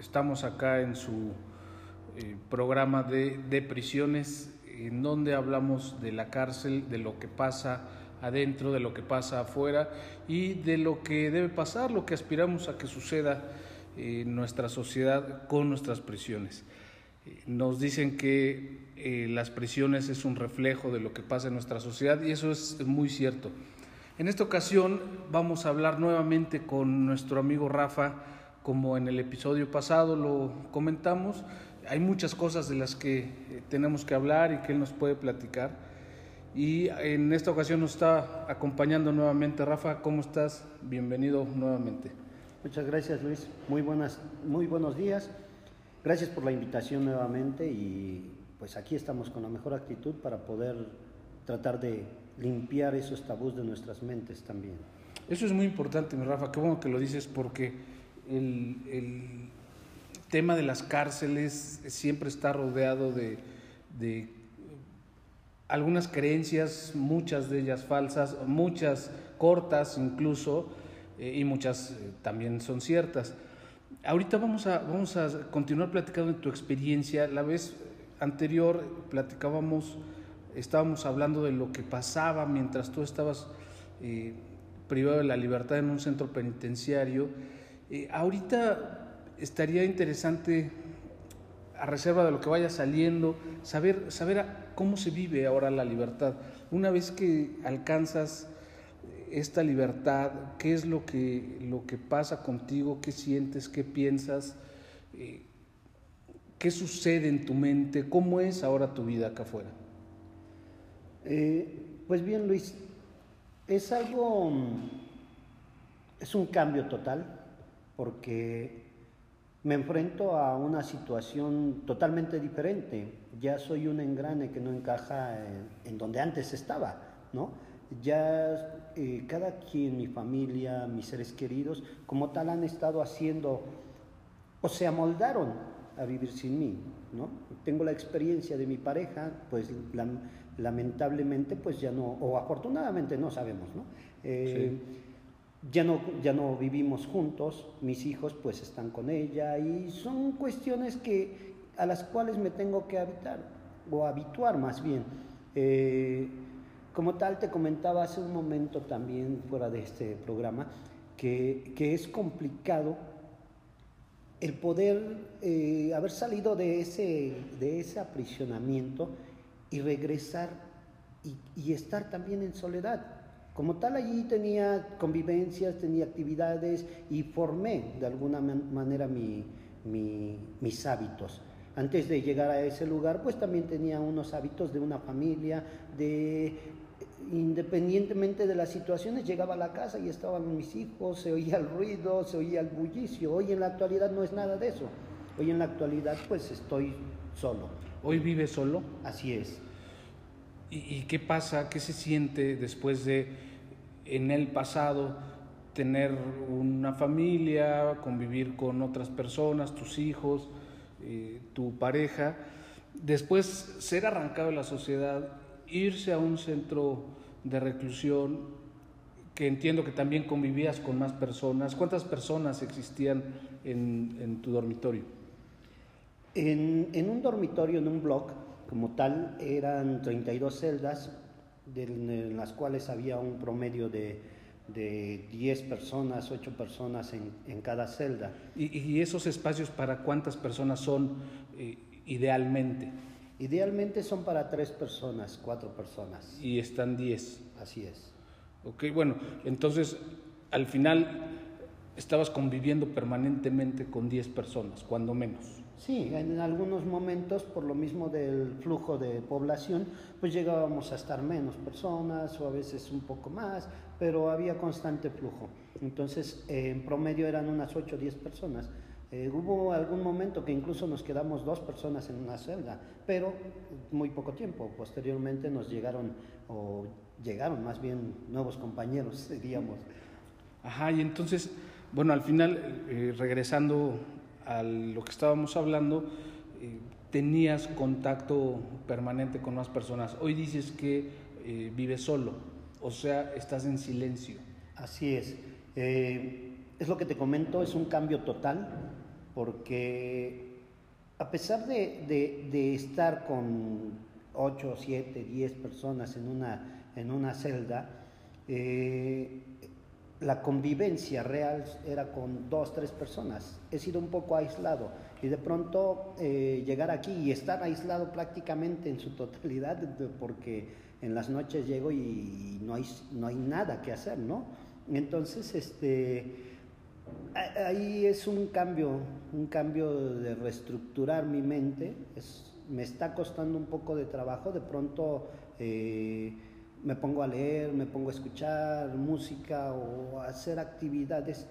estamos acá en su eh, programa de, de, prisiones, en donde hablamos de la cárcel, de lo que pasa adentro, de lo que pasa afuera y de lo que debe pasar, lo que aspiramos a que suceda en nuestra sociedad con nuestras prisiones. Nos dicen que eh, las prisiones es un reflejo de lo que pasa en nuestra sociedad y eso es muy cierto. En esta ocasión vamos a hablar nuevamente con nuestro amigo Rafa, como en el episodio pasado lo comentamos. Hay muchas cosas de las que eh, tenemos que hablar y que él nos puede platicar. Y en esta ocasión nos está acompañando nuevamente Rafa. ¿Cómo estás? Bienvenido nuevamente. Muchas gracias Luis. Muy, buenas, muy buenos días. Gracias por la invitación nuevamente y pues aquí estamos con la mejor actitud para poder tratar de limpiar esos tabús de nuestras mentes también. Eso es muy importante, mi Rafa, qué bueno que lo dices porque el, tema de las cárceles siempre está rodeado de, de algunas creencias, muchas de ellas falsas, muchas cortas incluso, eh, y muchas eh, también son ciertas. Ahorita vamos a, vamos a continuar platicando de tu experiencia. La vez anterior platicábamos, estábamos hablando de lo que pasaba mientras tú estabas eh, privado de la libertad en un centro penitenciario. Eh, ahorita estaría interesante, a reserva de lo que vaya saliendo, saber, saber cómo se vive ahora la libertad. Una vez que alcanzas esta libertad, qué es lo que, lo que pasa contigo, qué sientes, qué piensas, eh, qué sucede en tu mente, cómo es ahora tu vida acá afuera. Eh, pues bien, Luis, es algo, es un cambio total, porque me enfrento a una situación totalmente diferente. Ya soy un engrane que no encaja en, donde antes estaba, ¿no? ya eh, cada quien, mi familia, mis seres queridos, como tal han estado haciendo o se amoldaron a vivir sin mí, ¿no? Tengo la experiencia de mi pareja, pues lamentablemente, pues ya no, o afortunadamente no sabemos, ¿no? Eh, ya no, ya no vivimos juntos, mis hijos pues están con ella y son cuestiones que, a las cuales me tengo que habitar, o habituar más bien. Eh, como tal, te comentaba hace un momento también fuera de este programa que, es complicado el poder eh, haber salido de ese, de ese aprisionamiento y regresar y, estar también en soledad. Como tal, allí tenía convivencias, tenía actividades y formé de alguna manera mis hábitos. Antes de llegar a ese lugar, pues también tenía unos hábitos de una familia, de independientemente de las situaciones, llegaba a la casa y estaban mis hijos, se oía el ruido, se oía el bullicio. Hoy en la actualidad no es nada de eso. Hoy en la actualidad pues estoy solo. ¿Hoy vive solo? Así es. ¿Y, qué pasa? ¿Qué se siente después de en el pasado tener una familia, convivir con otras personas, tus hijos, eh, tu pareja? Después ser arrancado de la sociedad irse a un centro de reclusión que entiendo que también convivías con más personas. ¿Cuántas personas existían en, tu dormitorio? En, un dormitorio, en un blog, como tal, eran 32 celdas, en las cuales había un promedio de, de 10 personas, 8 personas en, cada celda. ¿Y, esos espacios para cuántas personas son eh, idealmente? Idealmente son para tres personas, cuatro personas. Y están diez. Así es. Ok, bueno, entonces al final estabas conviviendo permanentemente con diez personas, cuando menos. Sí, en algunos momentos, por lo mismo del flujo de población, pues llegábamos a estar menos personas o a veces un poco más, pero había constante flujo. Entonces, en promedio eran unas 8 o 10 personas Eh, hubo algún momento que incluso nos quedamos dos personas en una celda, pero muy poco tiempo. Posteriormente nos llegaron, o llegaron más bien nuevos compañeros, diríamos. Ajá, y entonces, bueno, al final, eh, regresando a lo que estábamos hablando, eh, tenías contacto permanente con más personas. Hoy dices que eh, vives solo, o sea, estás en silencio. Así es. es lo que te comento, es un cambio total, porque a pesar de, de, estar con 8, 7, 10 personas en una, en una celda, eh, la convivencia real era con dos, tres personas. He sido un poco aislado y de pronto eh, llegar aquí y estar aislado prácticamente en su totalidad, porque en las noches llego y no hay, no hay nada que hacer, ¿no? Entonces, este, ahí es un cambio, un cambio de reestructurar mi mente. me está costando un poco de trabajo, de pronto... Eh, me pongo a leer, me pongo a escuchar música o a hacer actividades.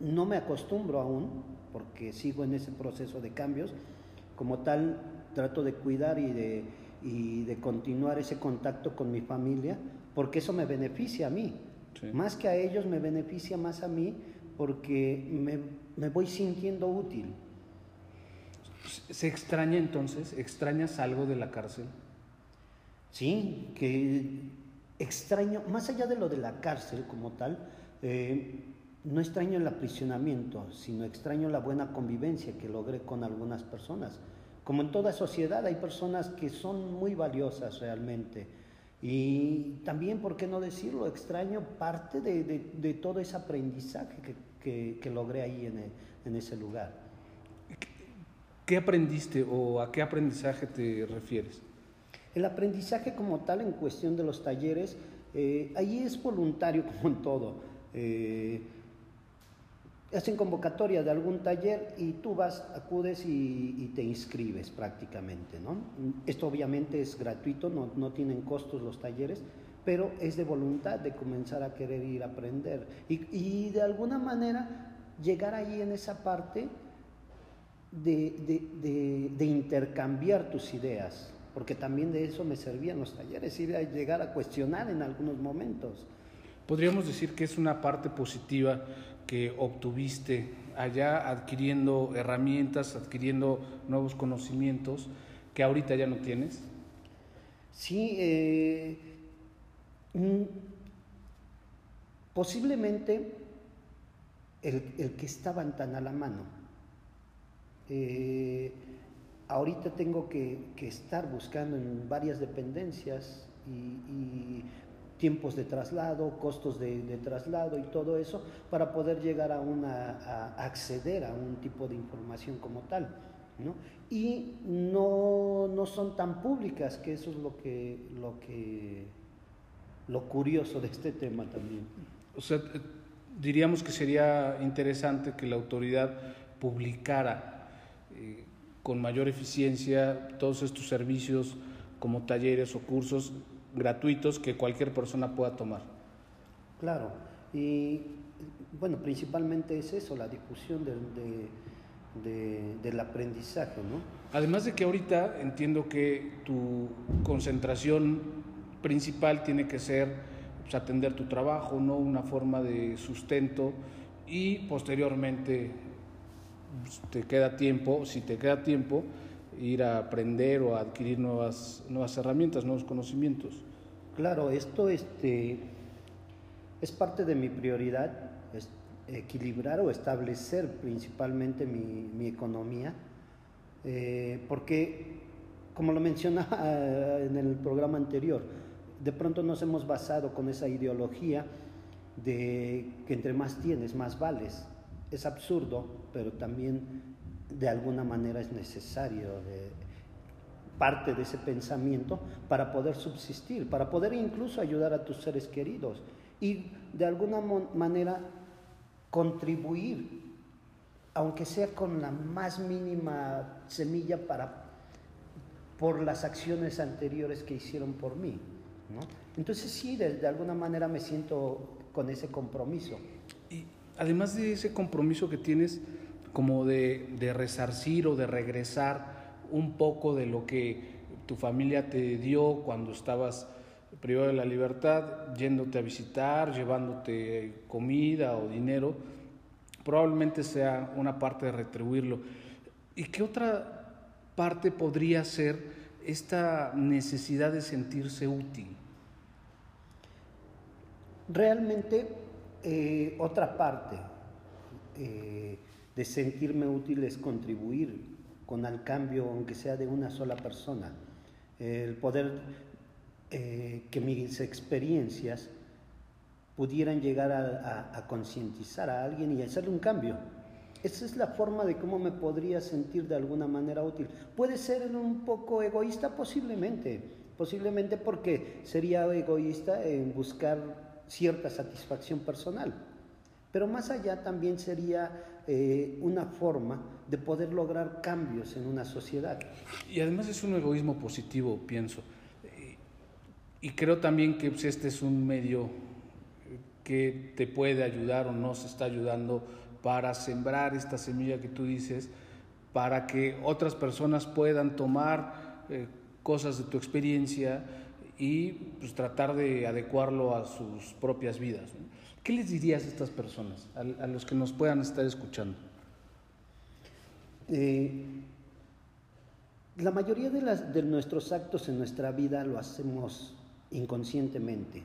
No me acostumbro aún, porque sigo en ese proceso de cambios. Como tal, trato de cuidar y de, y de continuar ese contacto con mi familia, porque eso me beneficia a mí. Más que a ellos, me beneficia más a mí porque me, me voy sintiendo útil. ¿Se extraña entonces? ¿Extrañas algo de la cárcel? Sí, que extraño, más allá de lo de la cárcel como tal, eh, no extraño el aprisionamiento, sino extraño la buena convivencia que logré con algunas personas. Como en toda sociedad hay personas que son muy valiosas realmente. Y también, ¿por qué no decirlo? Extraño parte de, todo ese aprendizaje que, logré ahí en, en ese lugar. ¿Qué aprendiste o a qué aprendizaje te refieres? El aprendizaje como tal en cuestión de los talleres, eh, ahí es voluntario como en todo. Eh, hacen convocatoria de algún taller y tú vas, acudes y, te inscribes prácticamente. ¿no? Esto obviamente es gratuito, no, tienen costos los talleres, pero es de voluntad de comenzar a querer ir a aprender. Y, de alguna manera llegar ahí en esa parte de intercambiar tus ideas porque también de eso me servían los talleres, ir a llegar a cuestionar en algunos momentos. Podríamos decir que es una parte positiva que obtuviste allá adquiriendo herramientas, adquiriendo nuevos conocimientos que ahorita ya no tienes. Sí, eh, mm, posiblemente el, que estaban tan a la mano. Eh, ahorita tengo que, estar buscando en varias dependencias y, tiempos de traslado, costos de, traslado y todo eso para poder llegar a, una, acceder a un tipo de información como tal. Y no, no, son tan públicas, que eso es lo que, lo que lo curioso de este tema también. O sea, diríamos que sería interesante que la autoridad publicara eh, con mayor eficiencia todos estos servicios como talleres o cursos gratuitos que cualquier persona pueda tomar. Claro, y bueno, principalmente es eso, la difusión del aprendizaje, ¿no? Además de que ahorita entiendo que tu concentración principal tiene que ser pues, atender tu trabajo, ¿no? Una forma de sustento y posteriormente pues, te queda tiempo, si te queda tiempo, ir a aprender o a adquirir nuevas, nuevas herramientas, nuevos conocimientos. Claro, esto este, es parte de mi prioridad, es equilibrar o establecer principalmente mi, mi economía, eh, porque, como lo mencionaba en el programa anterior, de pronto nos hemos basado con esa ideología de que entre más tienes, más vales es absurdo, pero también de alguna manera es necesario de parte de ese pensamiento para poder subsistir, para poder incluso ayudar a tus seres queridos y de alguna manera contribuir, aunque sea con la más mínima semilla para por las acciones anteriores que hicieron por mí. Entonces sí, de alguna manera me siento con ese compromiso además de ese compromiso que tienes, como de, resarcir o de regresar un poco de lo que tu familia te dio cuando estabas privado de la libertad, yéndote a visitar, llevándote comida o dinero, probablemente sea una parte de retribuirlo. ¿Y qué otra parte podría ser esta necesidad de sentirse útil? Realmente, eh, otra parte eh, de sentirme útil es contribuir con el cambio, aunque sea de una sola persona. El poder eh, que mis experiencias pudieran llegar a, concientizar a alguien y hacerle un cambio. Esa es la forma de cómo me podría sentir de alguna manera útil. Puede ser un poco egoísta, posiblemente, posiblemente porque sería egoísta en buscar cierta satisfacción personal. Pero más allá también sería eh, una forma de poder lograr cambios en una sociedad. Y además es un egoísmo positivo, pienso. Y creo también que pues, este es un medio que te puede ayudar o nos está ayudando para sembrar esta semilla que tú dices, para que otras personas puedan tomar eh, cosas de tu experiencia y pues, tratar de adecuarlo a sus propias vidas. ¿Qué les dirías a estas personas, a, los que nos puedan estar escuchando? Eh, la mayoría de, de nuestros actos en nuestra vida lo hacemos inconscientemente.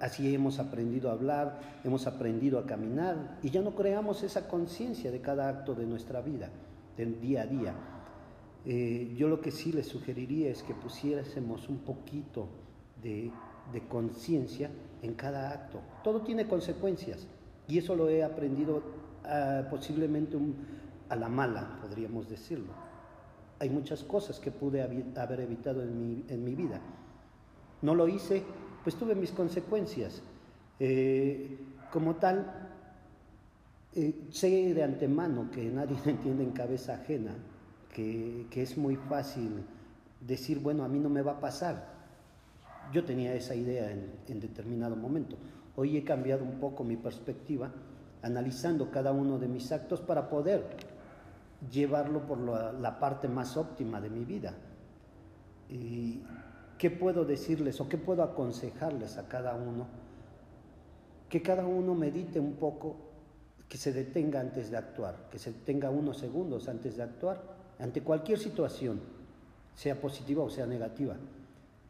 Así hemos aprendido a hablar, hemos aprendido a caminar y ya no creamos esa conciencia de cada acto de nuestra vida, del día a día. Eh, yo lo que sí les sugeriría es que pusiésemos un poquito de, conciencia en cada acto. Todo tiene consecuencias y eso lo he aprendido ah, posiblemente a la mala, podríamos decirlo. Hay muchas cosas que pude haber evitado en mi vida no lo hice, pues tuve mis consecuencias. Eh, como tal, eh, sé de antemano que nadie entiende en cabeza ajena, que, es muy fácil decir, bueno, a mí no me va a pasar. Yo tenía esa idea en, determinado momento. Hoy he cambiado un poco mi perspectiva, analizando cada uno de mis actos para poder llevarlo por la, la parte más óptima de mi vida. Y ¿Qué puedo decirles o qué puedo aconsejarles a cada uno? Que cada uno medite un poco, que se detenga antes de actuar, que se detenga unos segundos antes de actuar ante cualquier situación, sea positiva o sea negativa.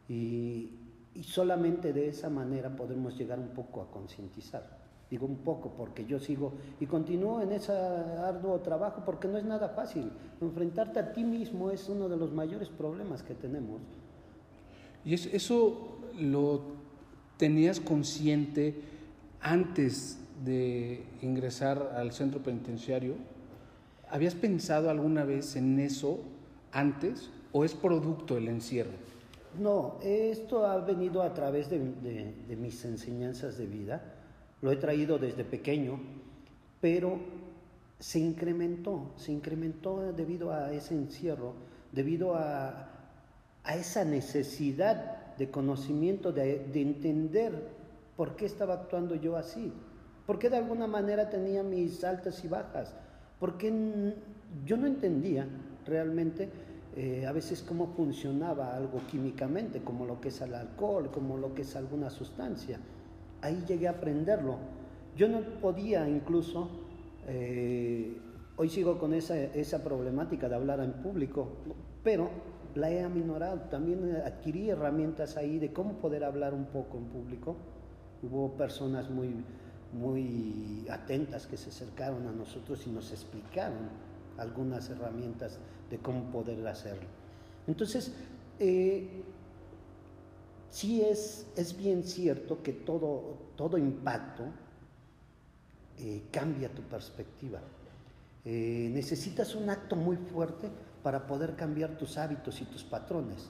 Y, solamente de esa manera podemos llegar un poco a concientizar. Digo un poco porque yo sigo y continúo en ese arduo trabajo porque no es nada fácil. Enfrentarte a ti mismo es uno de los mayores problemas que tenemos. ¿Y eso lo tenías consciente antes de ingresar al centro penitenciario? ¿Habías pensado alguna vez en eso antes o es producto del encierro? No, esto ha venido a través de, mis enseñanzas de vida, lo he traído desde pequeño, pero se incrementó, se incrementó debido a ese encierro, debido a, a esa necesidad de conocimiento, de, entender por qué estaba actuando yo así, por qué de alguna manera tenía mis altas y bajas, por qué yo no entendía realmente eh, a veces cómo funcionaba algo químicamente, como lo que es el alcohol, como lo que es alguna sustancia. Ahí llegué a aprenderlo. Yo no podía incluso, eh, hoy sigo con esa, esa problemática de hablar en público, pero la he aminorado. También adquirí herramientas ahí de cómo poder hablar un poco en público. Hubo personas muy, muy atentas que se acercaron a nosotros y nos explicaron algunas herramientas de cómo poder hacerlo. Entonces, eh, sí es, es bien cierto que todo, todo impacto eh, cambia tu perspectiva. Eh, necesitas un acto muy fuerte para poder cambiar tus hábitos y tus patrones.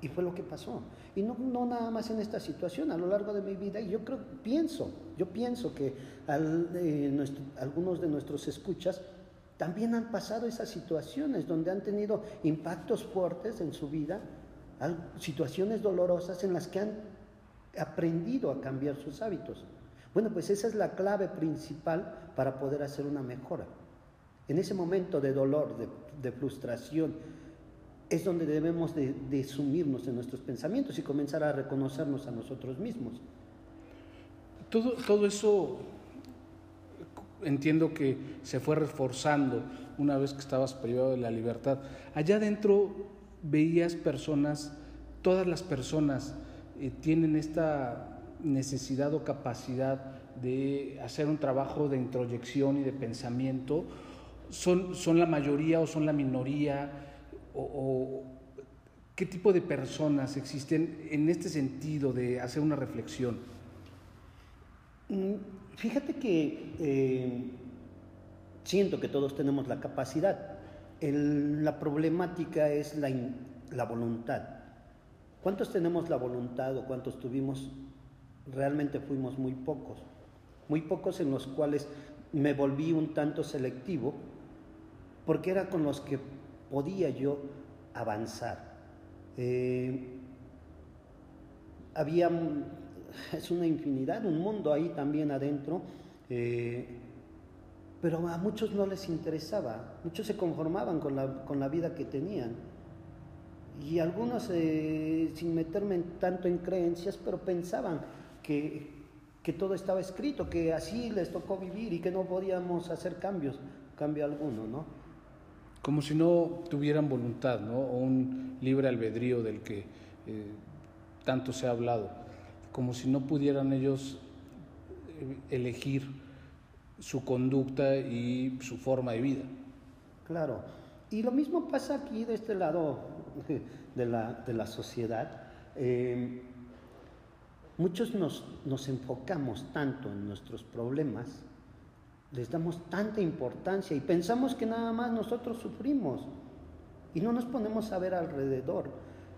Y fue lo que pasó. Y no, no, nada más en esta situación, a lo largo de mi vida. Y yo creo, pienso, yo pienso que eh, algunos de nuestros escuchas también han pasado esas situaciones donde han tenido impactos fuertes en su vida, situaciones dolorosas en las que han aprendido a cambiar sus hábitos. Bueno, pues esa es la clave principal para poder hacer una mejora En ese momento de dolor, de, frustración, es donde debemos de, sumirnos en nuestros pensamientos y comenzar a reconocernos a nosotros mismos. Todo, todo eso entiendo que se fue reforzando una vez que estabas privado de la libertad. Allá adentro veías personas, todas las personas eh, tienen esta necesidad o capacidad de hacer un trabajo de introyección y de pensamiento, son, son la mayoría o son la minoría, o, qué tipo de personas existen en este sentido de hacer una reflexión. Mm, fíjate que eh, siento que todos tenemos la capacidad. la problemática es la, la voluntad. ¿Cuántos tenemos la voluntad o cuántos tuvimos? Realmente fuimos muy pocos. Muy pocos en los cuales me volví un tanto selectivo porque era con los que podía yo avanzar. Eh, había, es una infinidad, un mundo ahí también adentro. Eh, pero a muchos no les interesaba, muchos se conformaban con la, con la vida que tenían. Y algunos, eh, sin meterme tanto en creencias, pero pensaban que, que, todo estaba escrito, que así les tocó vivir y que no podíamos hacer cambios, cambio alguno, ¿no? Como si no tuvieran voluntad, ¿no? O un libre albedrío del que eh, tanto se ha hablado. Como si no pudieran ellos eh, elegir su conducta y su forma de vida. Claro. Y lo mismo pasa aquí de este lado de la, de la sociedad. Eh, muchos nos, nos enfocamos tanto en nuestros problemas, les damos tanta importancia y pensamos que nada más nosotros sufrimos y no nos ponemos a ver alrededor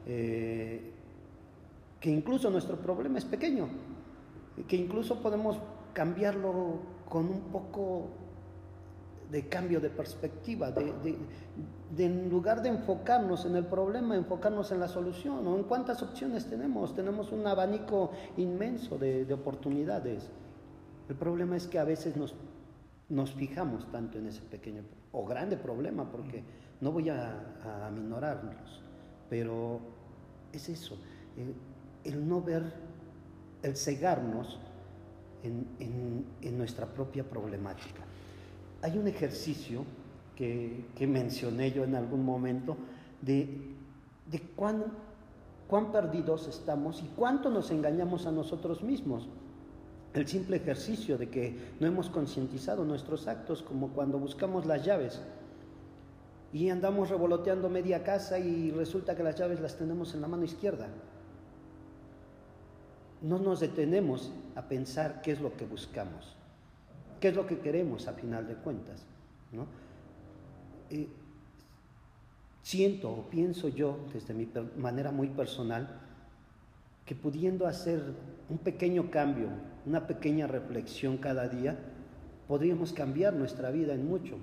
eh, que incluso nuestro problema es pequeño, que incluso podemos cambiarlo con un poco de cambio de perspectiva, de, en lugar de enfocarnos en el problema, enfocarnos en la solución, o en cuántas opciones tenemos. Tenemos un abanico inmenso de, oportunidades. El problema es que a veces nos, nos, fijamos tanto en ese pequeño o grande problema, porque no voy a, a minorarlos, pero es eso, el no ver, el cegarnos en, nuestra propia problemática. Hay un ejercicio que, mencioné yo en algún momento de, de cuán, cuán perdidos estamos y cuánto nos engañamos a nosotros mismos. El simple ejercicio de que no hemos concientizado nuestros actos, como cuando buscamos las llaves y andamos revoloteando media casa y resulta que las llaves las tenemos en la mano izquierda no nos detenemos a pensar qué es lo que buscamos, qué es lo que queremos a final de cuentas. ¿no? Eh, siento o pienso yo, desde mi manera muy personal, que pudiendo hacer un pequeño cambio, una pequeña reflexión cada día, podríamos cambiar nuestra vida en mucho,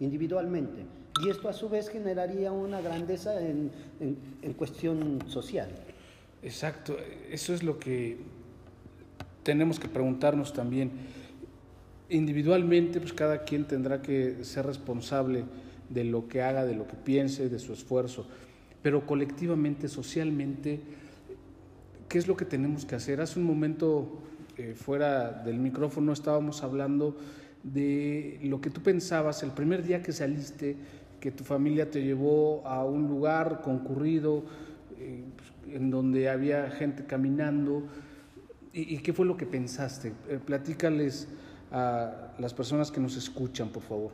individualmente. Y esto a su vez generaría una grandeza en cuestión social. Exacto, eso es lo que tenemos que preguntarnos también. Individualmente, pues cada quien tendrá que ser responsable de lo que haga, de lo que piense, de su esfuerzo, pero colectivamente, socialmente, ¿qué es lo que tenemos que hacer? Hace un momento, eh, fuera del micrófono, estábamos hablando de lo que tú pensabas el primer día que saliste, que tu familia te llevó a un lugar concurrido, eh, en donde había gente caminando. ¿Y, qué fue lo que pensaste? Eh, platícales a las personas que nos escuchan, por favor.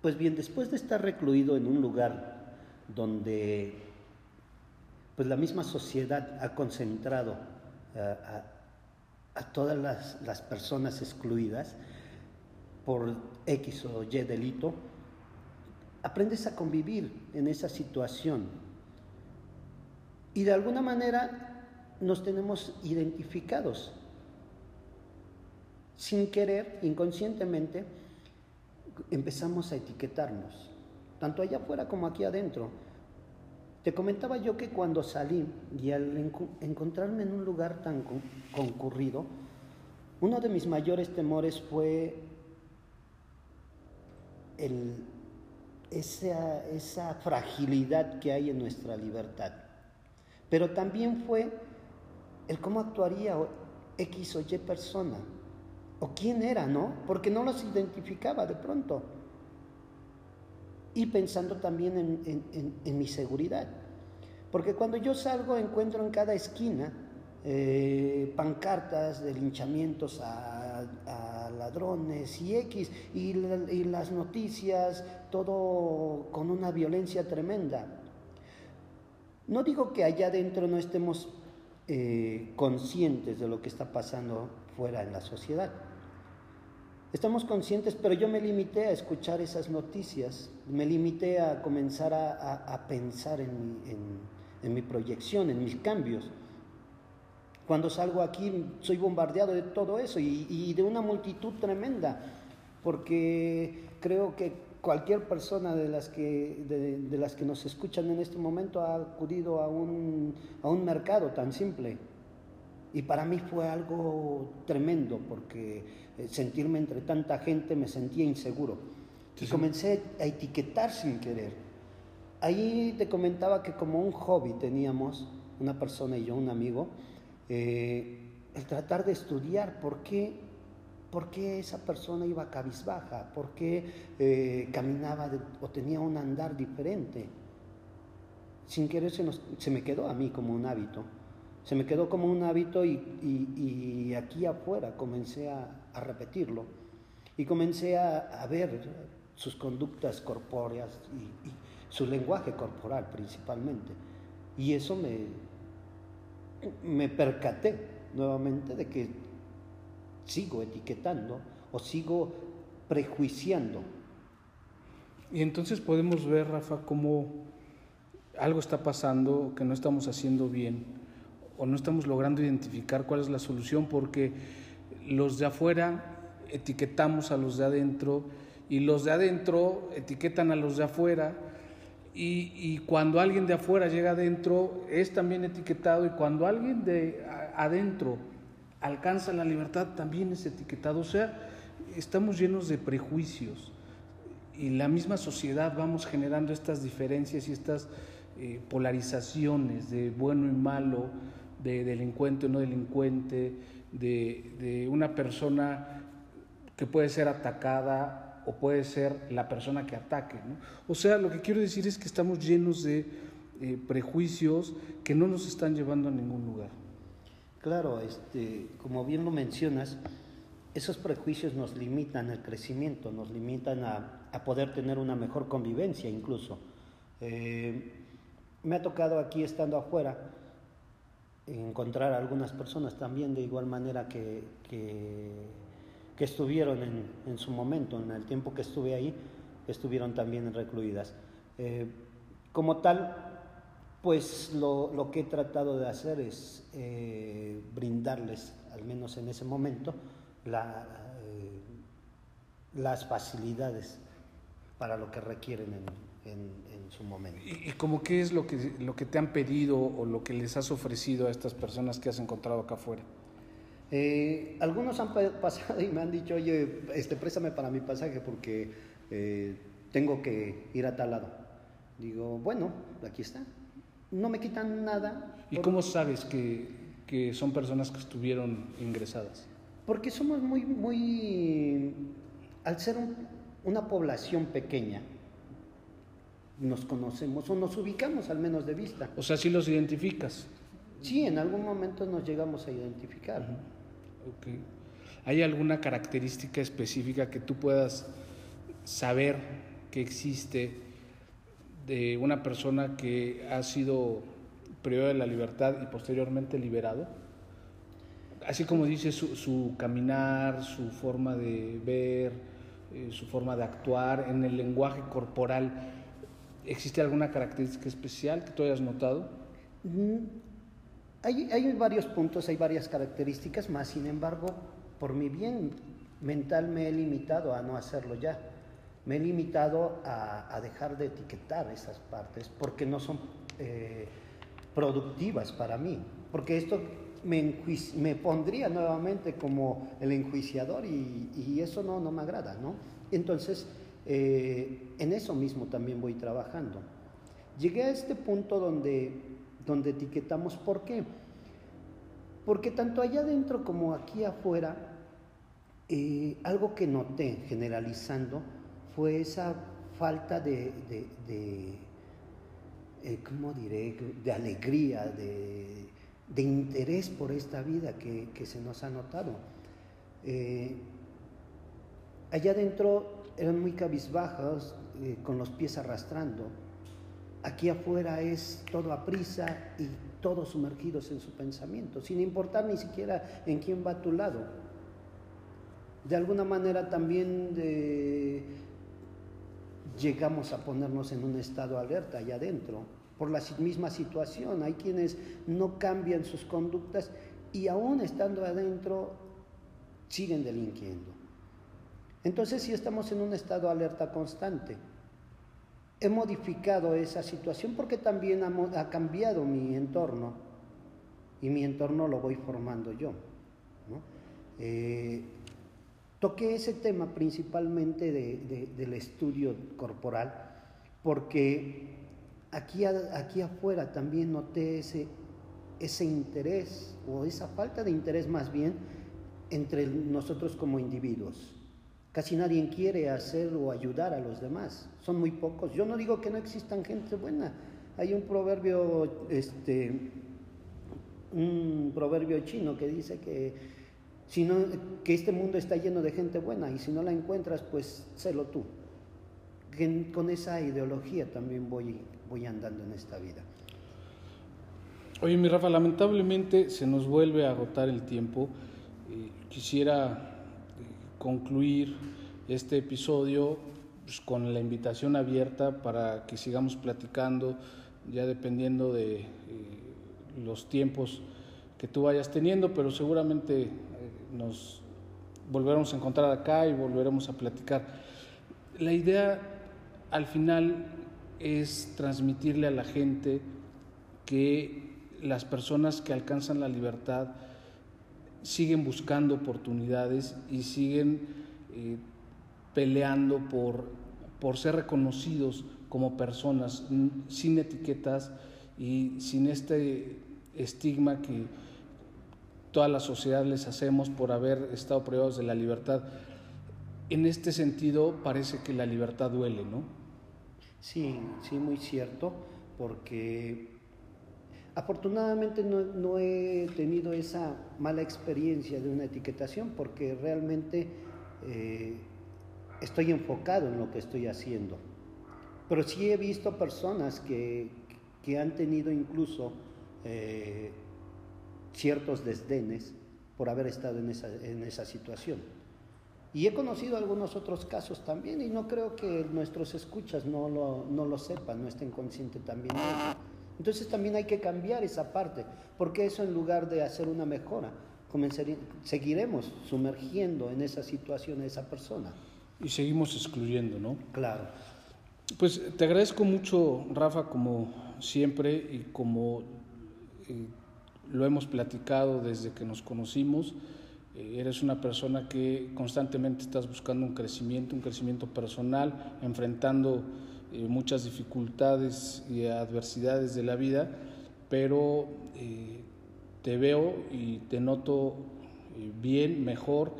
Pues bien, después de estar recluido en un lugar donde pues la misma sociedad ha concentrado a, todas las, las, personas excluidas por X o Y delito, aprendes a convivir en esa situación y de alguna manera nos tenemos identificados. Sin querer, inconscientemente, empezamos a etiquetarnos, tanto allá afuera como aquí adentro. Te comentaba yo que cuando salí y al encontrarme en un lugar tan concurrido, uno de mis mayores temores fue esa, esa fragilidad que hay en nuestra libertad. Pero también fue el cómo actuaría X o Y persona, o quién era, ¿no? Porque no los identificaba de pronto. Y pensando también en, mi seguridad. Porque cuando yo salgo encuentro en cada esquina eh, pancartas de linchamientos a, ladrones y X, y, las noticias, todo con una violencia tremenda. No digo que allá adentro no estemos eh, conscientes de lo que está pasando fuera en la sociedad. Estamos conscientes, pero yo me limité a escuchar esas noticias, me limité a comenzar a, pensar en mi, proyección, en mis cambios. Cuando salgo aquí soy bombardeado de todo eso y, y de una multitud tremenda, porque creo que cualquier persona de las que, de, las que nos escuchan en este momento ha acudido a un, a un mercado tan simple. Y para mí fue algo tremendo porque eh, sentirme entre tanta gente me sentía inseguro. Y comencé a etiquetar sin querer. Ahí te comentaba que como un hobby teníamos, una persona y yo, un amigo, eh, el tratar de estudiar por qué ¿Por qué esa persona iba cabizbaja? ¿Por qué eh, caminaba o tenía un andar diferente? Sin querer se, me quedó a mí como un hábito. Se me quedó como un hábito y, aquí afuera comencé a, repetirlo. Y comencé a, ver sus conductas corpóreas y, y su lenguaje corporal principalmente. Y eso me, me percaté nuevamente de que sigo etiquetando o sigo prejuiciando. Y entonces podemos ver, Rafa, cómo algo está pasando que no estamos haciendo bien o no estamos logrando identificar cuál es la solución porque los de afuera etiquetamos a los de adentro y los de adentro etiquetan a los de afuera y, cuando alguien de afuera llega adentro es también etiquetado y cuando alguien de adentro alcanza la libertad también es etiquetado. O sea, estamos llenos de prejuicios y la misma sociedad vamos generando estas diferencias y estas eh, polarizaciones de bueno y malo, de delincuente o no delincuente, de, una persona que puede ser atacada o puede ser la persona que ataque. O sea, lo que quiero decir es que estamos llenos de eh, prejuicios que no nos están llevando a ningún lugar. Claro, este, como bien lo mencionas, esos prejuicios nos limitan el crecimiento, nos limitan a, poder tener una mejor convivencia incluso. Eh, me ha tocado aquí estando afuera encontrar a algunas personas también de igual manera que, que, estuvieron en, su momento, en el tiempo que estuve ahí, estuvieron también recluidas. Eh, como tal, pues lo, que he tratado de hacer es eh, brindarles, al menos en ese momento, eh, las facilidades para lo que requieren en, su momento. ¿Y, y cómo qué es lo que, lo que te han pedido o lo que les has ofrecido a estas personas que has encontrado acá afuera? Eh, algunos han pasado y me han dicho, oye, este, préstame para mi pasaje porque tengo que ir a tal lado. Digo, bueno, aquí está no me quitan nada. ¿Y cómo sabes que, que, son personas que estuvieron ingresadas? Porque somos muy, muy, al ser una población pequeña, nos conocemos o nos ubicamos al menos de vista. O sea, sí los identificas. Sí, en algún momento nos llegamos a identificar. okay. ¿Hay alguna característica específica que tú puedas saber que existe de una persona que ha sido privado de la libertad y posteriormente liberado? Así como dice su, caminar, su forma de ver, eh, su forma de actuar, en el lenguaje corporal, ¿existe alguna característica especial que tú hayas notado? Mm, hay, varios puntos, hay varias características, más sin embargo, por mi bien mental me he limitado a no hacerlo ya me he limitado a, dejar de etiquetar esas partes porque no son eh, productivas para mí, porque esto me, me, pondría nuevamente como el enjuiciador y, eso no, no me agrada, ¿no? Entonces eh, en eso mismo también voy trabajando. Llegué a este punto donde, donde etiquetamos, ¿por qué? Porque tanto allá adentro como aquí afuera, eh, algo que noté generalizando fue esa falta de, eh, ¿cómo diré?, de alegría, de, interés por esta vida que, se nos ha notado. Allá adentro eran muy cabizbajos, con los pies arrastrando. Aquí afuera es todo a prisa y todos sumergidos en su pensamiento, sin importar ni siquiera en quién va a tu lado. De alguna manera también llegamos a ponernos en un estado alerta allá adentro, por la misma situación. Hay quienes no cambian sus conductas y aún estando adentro siguen delinquiendo. Entonces sí estamos en un estado alerta constante he modificado esa situación porque también ha, cambiado mi entorno y mi entorno lo voy formando yo. Eh, toqué ese tema principalmente del estudio corporal porque aquí, aquí afuera también noté ese, ese interés o esa falta de interés más bien entre nosotros como individuos. Casi nadie quiere hacer o ayudar a los demás. Son muy pocos. Yo no digo que no existan gente buena. Hay un proverbio, este, un proverbio chino que dice que, si no, que este mundo está lleno de gente buena y si no la encuentras, pues sélo tú. con esa ideología también voy, voy andando en esta vida. Oye, mi Rafa, lamentablemente se nos vuelve a agotar el tiempo. Eh, quisiera concluir este episodio pues, con la invitación abierta para que sigamos platicando, ya dependiendo de eh, los tiempos que tú vayas teniendo, pero seguramente eh, nos volveremos a encontrar acá y volveremos a platicar. La idea al final es transmitirle a la gente que las personas que alcanzan la libertad siguen buscando oportunidades y siguen eh, peleando por, por ser reconocidos como personas, sin etiquetas y sin este estigma que toda la sociedad les hacemos por haber estado privados de la libertad. En este sentido parece que la libertad duele, ¿no? Sí, sí, muy cierto, porque Afortunadamente no, he tenido esa mala experiencia de una etiquetación porque realmente eh, estoy enfocado en lo que estoy haciendo. Pero sí he visto personas que, han tenido incluso eh, ciertos desdenes por haber estado en esa, situación. Y he conocido algunos otros casos también y no creo que nuestros escuchas no lo, no lo sepan, no estén conscientes también de eso. Entonces también hay que cambiar esa parte, porque eso en lugar de hacer una mejora, seguiremos sumergiendo en esa situación a esa persona. Y seguimos excluyendo, ¿no? Claro. Pues te agradezco mucho, Rafa, como siempre y como eh, lo hemos platicado desde que nos conocimos. Eh, eres una persona que constantemente estás buscando un crecimiento, un crecimiento personal, enfrentando eh, muchas dificultades y adversidades de la vida, pero eh, te veo y te noto eh, bien, mejor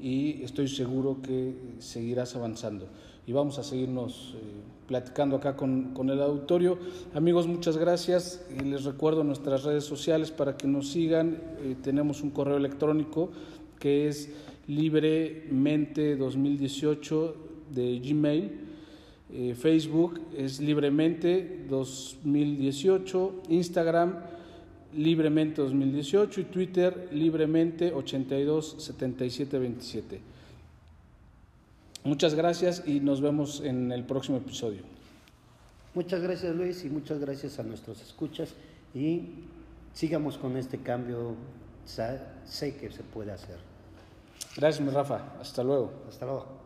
y estoy seguro que seguirás avanzando. Y vamos a seguirnos platicando acá con, el auditorio. Amigos, muchas gracias. Y les recuerdo nuestras redes sociales para que nos sigan. tenemos un correo electrónico que es libremente2018 de Gmail eh, Facebook es libremente 2018, Instagram libremente 2018 y Twitter libremente 82 77 27. Muchas gracias y nos vemos en el próximo episodio. Muchas gracias Luis y muchas gracias a nuestros escuchas y sigamos con este cambio, sé que se puede hacer. Gracias, mi Rafa. Hasta luego. Hasta luego.